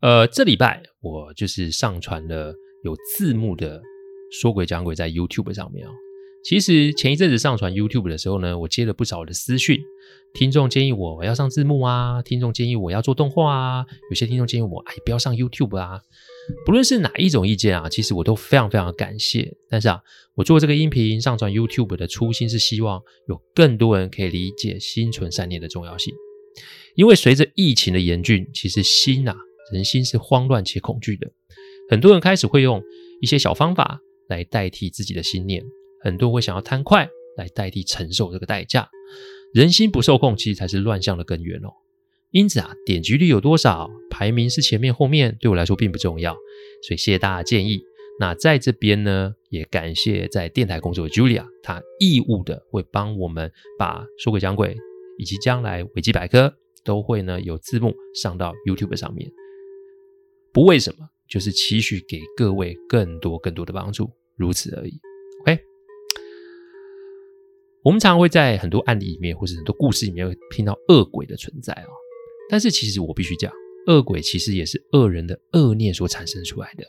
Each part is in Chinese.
呃，这礼拜我就是上传了有字幕的说鬼讲鬼在 YouTube 上面哦。其实前一阵子上传 YouTube 的时候呢，我接了不少的私讯，听众建议我要上字幕啊，听众建议我要做动画啊，有些听众建议我哎不要上 YouTube 啊。不论是哪一种意见啊，其实我都非常非常感谢。但是啊，我做这个音频上传 YouTube 的初心是希望有更多人可以理解心存善念的重要性，因为随着疫情的严峻，其实心、啊。人心是慌乱且恐惧的，很多人开始会用一些小方法来代替自己的心念，很多人会想要贪快来代替承受这个代价。人心不受控，其实才是乱象的根源哦。因此啊，点击率有多少，排名是前面后面，对我来说并不重要。所以谢谢大家建议。那在这边呢，也感谢在电台工作的 Julia，她义务的会帮我们把说诡讲鬼以及将来维基百科都会呢有字幕上到 YouTube 上面。不为什么，就是期许给各位更多更多的帮助，如此而已。OK，我们常会在很多案例里面，或是很多故事里面，会听到恶鬼的存在哦。但是其实我必须讲，恶鬼其实也是恶人的恶念所产生出来的。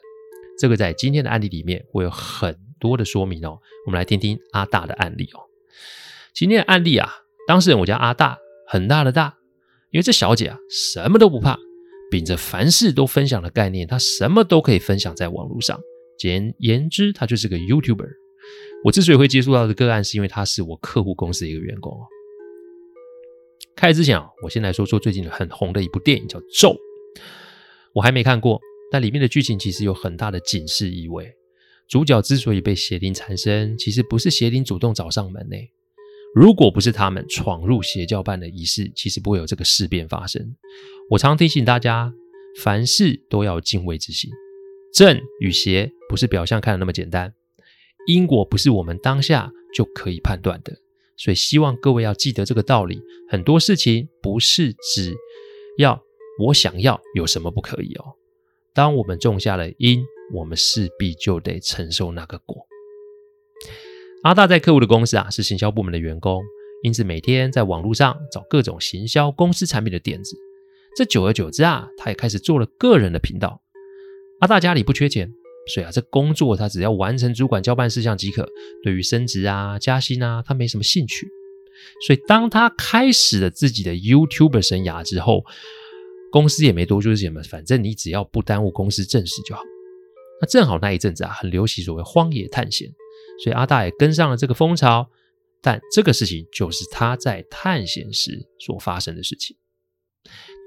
这个在今天的案例里面会有很多的说明哦。我们来听听阿大的案例哦。今天的案例啊，当事人我叫阿大，很大的大，因为这小姐啊，什么都不怕。秉着凡事都分享的概念，他什么都可以分享在网络上。简言之，他就是个 YouTuber。我之所以会接触到的个案，是因为他是我客户公司的一个员工。开之前啊，我先来说说最近很红的一部电影，叫《咒》。我还没看过，但里面的剧情其实有很大的警示意味。主角之所以被邪灵缠身，其实不是邪灵主动找上门呢。如果不是他们闯入邪教办的仪式，其实不会有这个事变发生。我常提醒大家，凡事都要敬畏之心。正与邪不是表象看的那么简单，因果不是我们当下就可以判断的。所以希望各位要记得这个道理。很多事情不是只要我想要有什么不可以哦。当我们种下了因，我们势必就得承受那个果。阿大在客户的公司啊，是行销部门的员工，因此每天在网络上找各种行销公司产品的点子。这久而久之啊，他也开始做了个人的频道。阿大家里不缺钱，所以啊，这工作他只要完成主管交办事项即可。对于升职啊、加薪啊，他没什么兴趣。所以当他开始了自己的 YouTube 生涯之后，公司也没多说什么，反正你只要不耽误公司正事就好。那正好那一阵子啊，很流行所谓荒野探险。所以阿大也跟上了这个风潮，但这个事情就是他在探险时所发生的事情。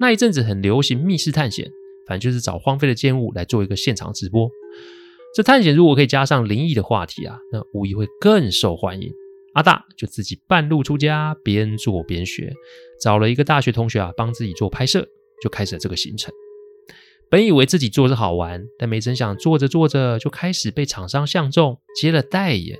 那一阵子很流行密室探险，反正就是找荒废的建物来做一个现场直播。这探险如果可以加上灵异的话题啊，那无疑会更受欢迎。阿大就自己半路出家，边做边学，找了一个大学同学啊帮自己做拍摄，就开始了这个行程。本以为自己做着好玩，但没成想做着做着就开始被厂商相中，接了代言。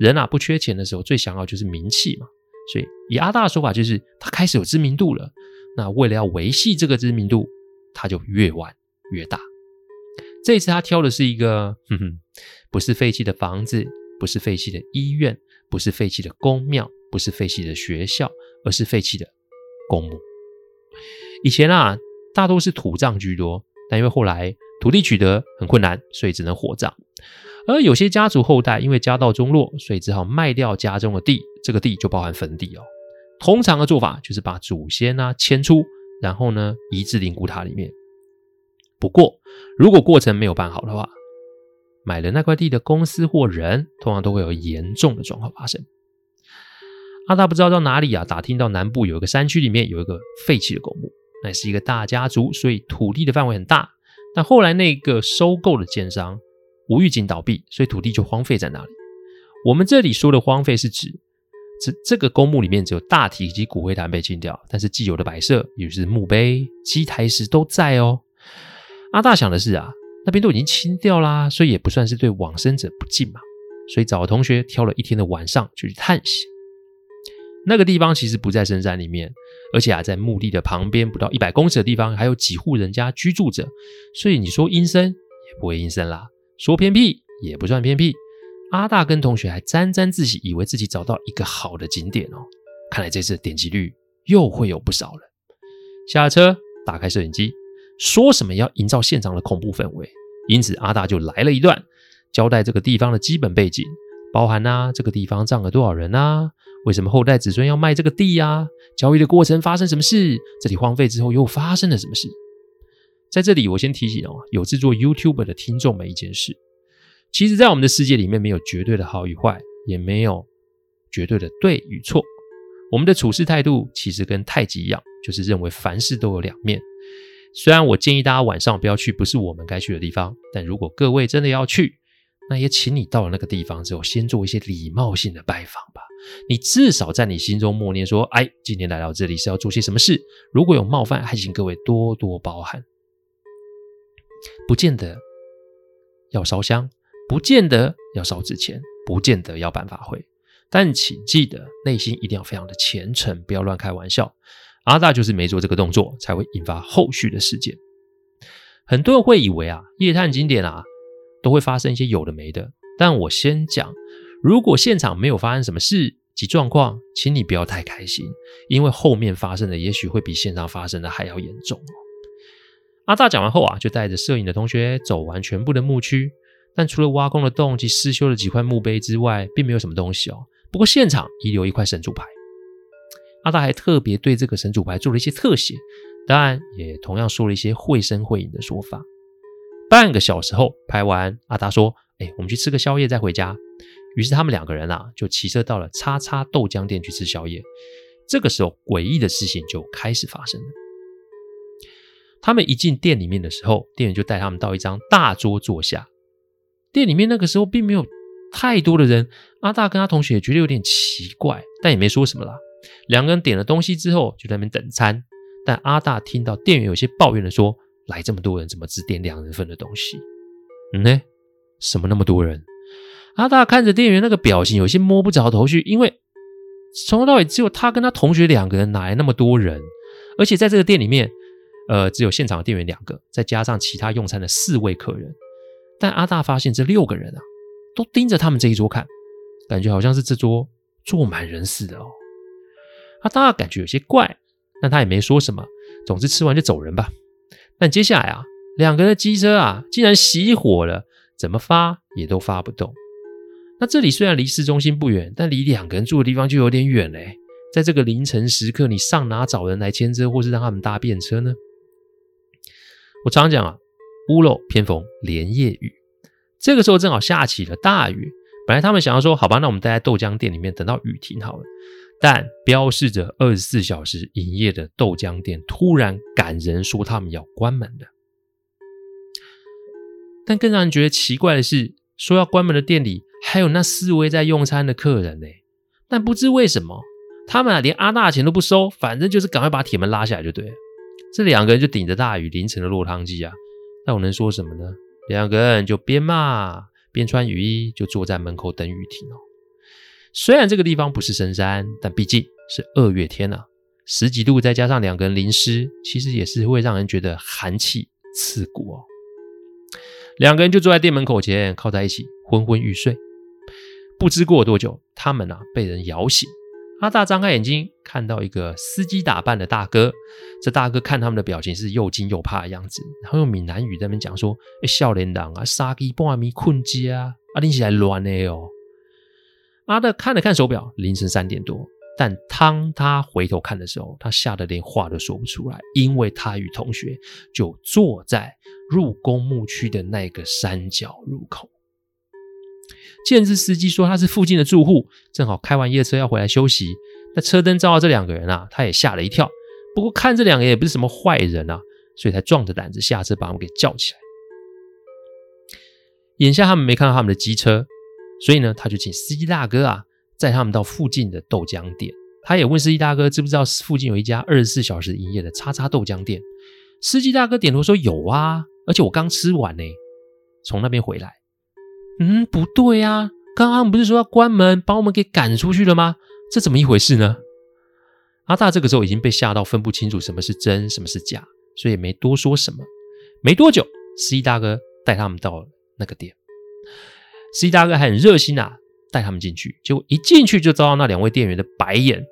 人啊，不缺钱的时候，最想要就是名气嘛。所以以阿大的说法，就是他开始有知名度了。那为了要维系这个知名度，他就越玩越大。这一次他挑的是一个，哼哼，不是废弃的房子，不是废弃的医院，不是废弃的宫庙，不是废弃的学校，而是废弃的公墓。以前啊。大多是土葬居多，但因为后来土地取得很困难，所以只能火葬。而有些家族后代因为家道中落，所以只好卖掉家中的地，这个地就包含坟地哦。通常的做法就是把祖先啊迁出，然后呢移至灵骨塔里面。不过如果过程没有办好的话，买了那块地的公司或人，通常都会有严重的状况发生。阿大不知道到哪里啊，打听到南部有一个山区里面有一个废弃的公墓，那是一个大家族，所以土地的范围很大。但后来那个收购的建商无预警倒闭，所以土地就荒废在那里。我们这里说的荒废是指，这这个公墓里面只有大体及骨灰坛被清掉，但是既有的摆设，也就是墓碑、基台石都在哦。阿大想的是啊，那边都已经清掉啦，所以也不算是对往生者不敬嘛。所以找同学挑了一天的晚上就去探险。那个地方其实不在深山里面，而且啊，在墓地的旁边不到一百公尺的地方，还有几户人家居住着，所以你说阴森也不会阴森啦，说偏僻也不算偏僻。阿大跟同学还沾沾自喜，以为自己找到一个好的景点哦。看来这次的点击率又会有不少了。下了车，打开摄影机，说什么要营造现场的恐怖氛围，因此阿大就来了一段，交代这个地方的基本背景，包含啊，这个地方葬了多少人啊。为什么后代子孙要卖这个地呀、啊？交易的过程发生什么事？这里荒废之后又发生了什么事？在这里，我先提醒哦，有制作 YouTube 的听众们一件事：其实，在我们的世界里面，没有绝对的好与坏，也没有绝对的对与错。我们的处事态度其实跟太极一样，就是认为凡事都有两面。虽然我建议大家晚上不要去不是我们该去的地方，但如果各位真的要去，那也请你到了那个地方之后，先做一些礼貌性的拜访吧。你至少在你心中默念说：“哎，今天来到这里是要做些什么事？”如果有冒犯，还请各位多多包涵。不见得要烧香，不见得要烧纸钱，不见得要办法会，但请记得内心一定要非常的虔诚，不要乱开玩笑。阿大就是没做这个动作，才会引发后续的事件。很多人会以为啊，夜探景点啊。都会发生一些有的没的，但我先讲，如果现场没有发生什么事及状况，请你不要太开心，因为后面发生的也许会比现场发生的还要严重哦。阿大讲完后啊，就带着摄影的同学走完全部的墓区，但除了挖空的洞及失修的几块墓碑之外，并没有什么东西哦。不过现场遗留一块神主牌，阿大还特别对这个神主牌做了一些特写，当然也同样说了一些绘声绘影的说法。半个小时后拍完，阿大说：“哎，我们去吃个宵夜再回家。”于是他们两个人啊，就骑车到了叉叉豆浆店去吃宵夜。这个时候，诡异的事情就开始发生了。他们一进店里面的时候，店员就带他们到一张大桌坐下。店里面那个时候并没有太多的人，阿大跟他同学也觉得有点奇怪，但也没说什么啦。两个人点了东西之后，就在那边等餐。但阿大听到店员有些抱怨的说。来这么多人，怎么只点两人份的东西？嗯呢？什么那么多人？阿大看着店员那个表情，有些摸不着头绪，因为从头到尾只有他跟他同学两个人，哪来那么多人？而且在这个店里面，呃，只有现场的店员两个，再加上其他用餐的四位客人。但阿大发现这六个人啊，都盯着他们这一桌看，感觉好像是这桌坐满人似的哦。阿大感觉有些怪，但他也没说什么。总之吃完就走人吧。但接下来啊，两个的机车啊，竟然熄火了，怎么发也都发不动。那这里虽然离市中心不远，但离两个人住的地方就有点远嘞。在这个凌晨时刻，你上哪找人来牵车，或是让他们搭便车呢？我常讲啊，屋漏偏逢连夜雨。这个时候正好下起了大雨。本来他们想要说，好吧，那我们待在豆浆店里面，等到雨停好了。但标示着二十四小时营业的豆浆店突然赶人说他们要关门了。但更让人觉得奇怪的是，说要关门的店里还有那四位在用餐的客人呢。但不知为什么，他们啊连阿大钱都不收，反正就是赶快把铁门拉下来就对了。这两个人就顶着大雨淋成了落汤鸡啊，那我能说什么呢？两个人就边骂边穿雨衣，就坐在门口等雨停哦。虽然这个地方不是深山，但毕竟是二月天啊，十几度，再加上两个人淋湿，其实也是会让人觉得寒气刺骨哦。两个人就坐在店门口前，靠在一起，昏昏欲睡。不知过了多久，他们啊被人摇醒。阿大张开眼睛，看到一个司机打扮的大哥。这大哥看他们的表情是又惊又怕的样子，然后用闽南语在那边讲说：“哎，少年党啊，杀鸡半夜困街啊，啊，你起来乱的哦。”阿德看了看手表，凌晨三点多。但当他回头看的时候，他吓得连话都说不出来，因为他与同学就坐在入公墓区的那个山脚入口。建置司机说他是附近的住户，正好开完夜车要回来休息。那车灯照到这两个人啊，他也吓了一跳。不过看这两个人也不是什么坏人啊，所以才壮着胆子下车把他们给叫起来。眼下他们没看到他们的机车，所以呢，他就请司机大哥啊载他们到附近的豆浆店。他也问司机大哥知不知道附近有一家二十四小时营业的叉叉豆浆店。司机大哥点头说有啊，而且我刚吃完呢，从那边回来。嗯，不对啊，刚刚不是说要关门把我们给赶出去了吗？这怎么一回事呢？阿大这个时候已经被吓到分不清楚什么是真，什么是假，所以也没多说什么。没多久，司机大哥带他们到了那个店。司机大哥还很热心啊。带他们进去，结果一进去就遭到那两位店员的白眼。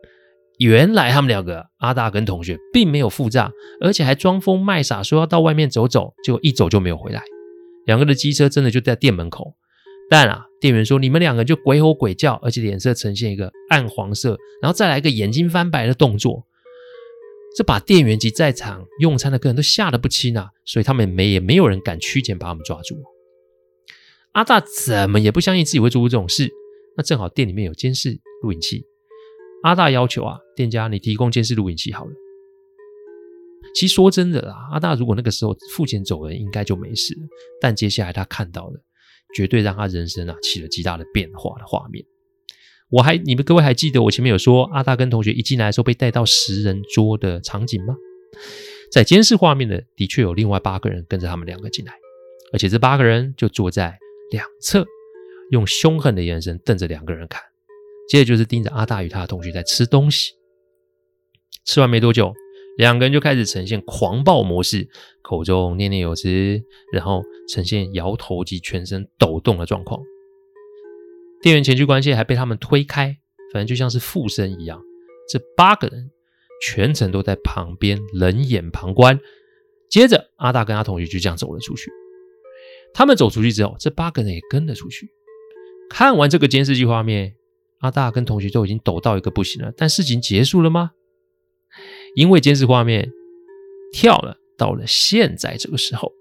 原来他们两个阿大跟同学并没有付账，而且还装疯卖傻说要到外面走走，结果一走就没有回来。两个的机车真的就在店门口，但啊，店员说你们两个就鬼吼鬼叫，而且脸色呈现一个暗黄色，然后再来一个眼睛翻白的动作，这把店员及在场用餐的客人都吓得不轻啊，所以他们没也没有人敢趋前把他们抓住。阿大怎么也不相信自己会做出这种事。那正好店里面有监视录影器，阿大要求啊，店家你提供监视录影器好了。其实说真的啦，阿大如果那个时候付钱走人，应该就没事了。但接下来他看到的，绝对让他人生啊起了极大的变化的画面。我还你们各位还记得我前面有说阿大跟同学一进来的时候被带到十人桌的场景吗？在监视画面的的确有另外八个人跟着他们两个进来，而且这八个人就坐在两侧。用凶狠的眼神瞪着两个人看，接着就是盯着阿大与他的同学在吃东西。吃完没多久，两个人就开始呈现狂暴模式，口中念念有词，然后呈现摇头及全身抖动的状况。店员前去关切，还被他们推开，反正就像是附身一样。这八个人全程都在旁边冷眼旁观。接着，阿大跟他同学就这样走了出去。他们走出去之后，这八个人也跟了出去。看完这个监视器画面，阿大跟同学都已经抖到一个不行了。但事情结束了吗？因为监视画面跳了，到了现在这个时候，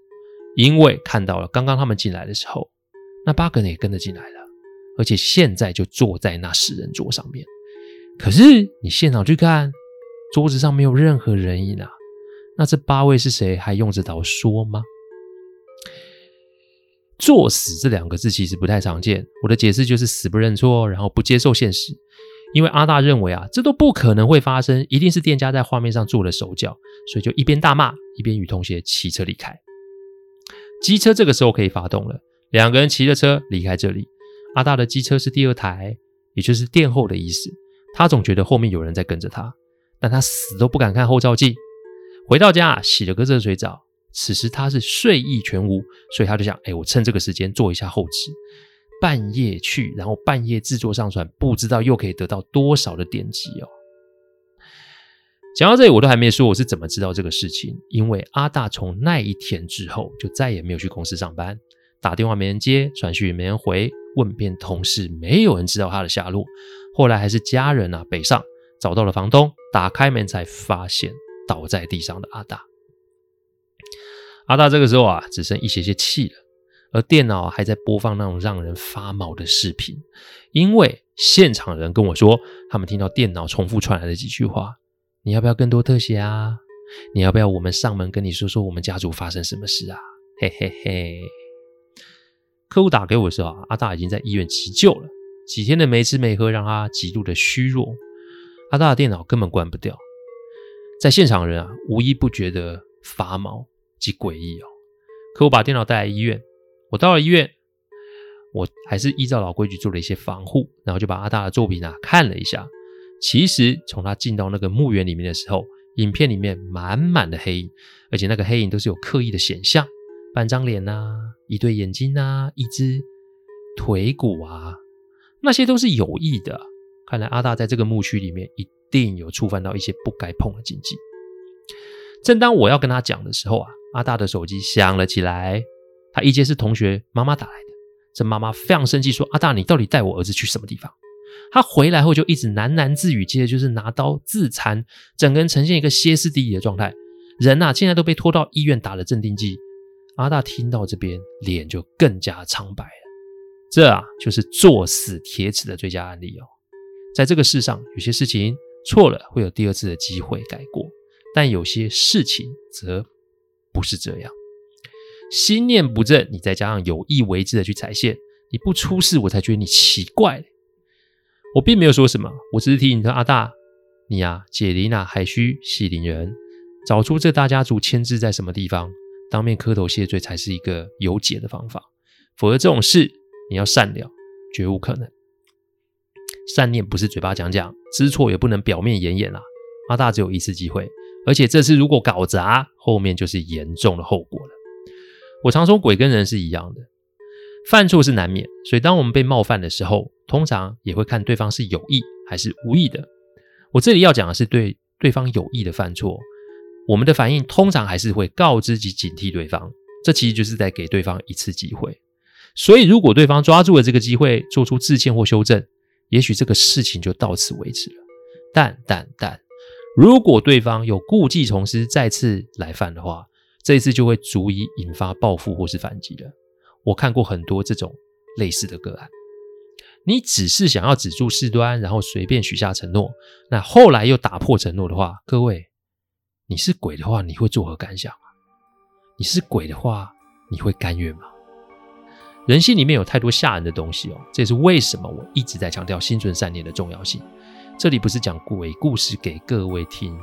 因为看到了刚刚他们进来的时候，那八个人也跟着进来了，而且现在就坐在那十人桌上面。可是你现场去看，桌子上没有任何人影啊。那这八位是谁？还用得着说吗？作死这两个字其实不太常见，我的解释就是死不认错，然后不接受现实。因为阿大认为啊，这都不可能会发生，一定是店家在画面上做了手脚，所以就一边大骂，一边与同学骑车离开。机车这个时候可以发动了，两个人骑着车离开这里。阿大的机车是第二台，也就是殿后的意思。他总觉得后面有人在跟着他，但他死都不敢看后照镜。回到家，洗了个热水澡。此时他是睡意全无，所以他就想：哎，我趁这个时间做一下后制，半夜去，然后半夜制作上传，不知道又可以得到多少的点击哦。讲到这里，我都还没说我是怎么知道这个事情，因为阿大从那一天之后就再也没有去公司上班，打电话没人接，传讯也没人回，问遍同事没有人知道他的下落。后来还是家人啊北上找到了房东，打开门才发现倒在地上的阿大。阿大这个时候啊，只剩一些些气了，而电脑还在播放那种让人发毛的视频，因为现场人跟我说，他们听到电脑重复传来的几句话：“你要不要更多特写啊？你要不要我们上门跟你说说我们家族发生什么事啊？”嘿嘿嘿。客户打给我的时候啊，阿大已经在医院急救了，几天的没吃没喝让他极度的虚弱，阿大的电脑根本关不掉，在现场人啊，无一不觉得发毛。极诡异哦！可我把电脑带来医院，我到了医院，我还是依照老规矩做了一些防护，然后就把阿大的作品啊看了一下。其实从他进到那个墓园里面的时候，影片里面满满的黑影，而且那个黑影都是有刻意的显像，半张脸啊，一对眼睛啊，一只腿骨啊，那些都是有意的。看来阿大在这个墓区里面一定有触犯到一些不该碰的禁忌。正当我要跟他讲的时候啊。阿大的手机响了起来，他一接是同学妈妈打来的。这妈妈非常生气，说：“阿大，你到底带我儿子去什么地方？”他回来后就一直喃喃自语，接着就是拿刀自残，整个人呈现一个歇斯底里的状态。人呐、啊，现在都被拖到医院打了镇定剂。阿大听到这边，脸就更加苍白了。这啊，就是作死铁齿的最佳案例哦。在这个世上，有些事情错了会有第二次的机会改过，但有些事情则不是这样。心念不正，你再加上有意为之的去踩线，你不出事，我才觉得你奇怪。我并没有说什么，我只是提醒你，阿大，你呀、啊，解铃啊，还须系铃人，找出这大家族牵制在什么地方，当面磕头谢罪才是一个有解的方法。否则这种事，你要善了，绝无可能。善念不是嘴巴讲讲，知错也不能表面掩掩啦。阿大只有一次机会，而且这次如果搞砸，后面就是严重的后果了。我常说，鬼跟人是一样的，犯错是难免，所以当我们被冒犯的时候，通常也会看对方是有意还是无意的。我这里要讲的是对对方有意的犯错，我们的反应通常还是会告知及警惕对方，这其实就是在给对方一次机会。所以，如果对方抓住了这个机会，做出致歉或修正，也许这个事情就到此为止了。但但但，如果对方有故技重施，再次来犯的话，这一次就会足以引发报复或是反击了。我看过很多这种类似的个案。你只是想要止住事端，然后随便许下承诺，那后来又打破承诺的话，各位，你是鬼的话，你会作何感想？你是鬼的话，你会甘愿吗？人心里面有太多吓人的东西哦，这也是为什么我一直在强调心存善念的重要性。这里不是讲鬼故事给各位听。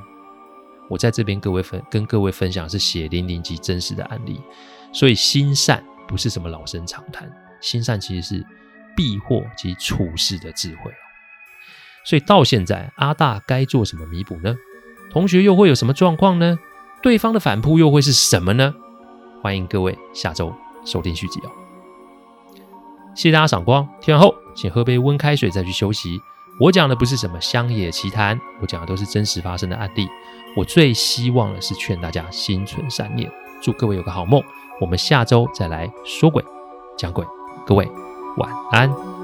我在这边，各位分跟各位分享是血淋淋及真实的案例，所以心善不是什么老生常谈，心善其实是避祸及处事的智慧。所以到现在，阿大该做什么弥补呢？同学又会有什么状况呢？对方的反扑又会是什么呢？欢迎各位下周收听续集哦。谢谢大家赏光，听完后请喝杯温开水再去休息。我讲的不是什么乡野奇谈，我讲的都是真实发生的案例。我最希望的是劝大家心存善念，祝各位有个好梦。我们下周再来说鬼讲鬼，各位晚安。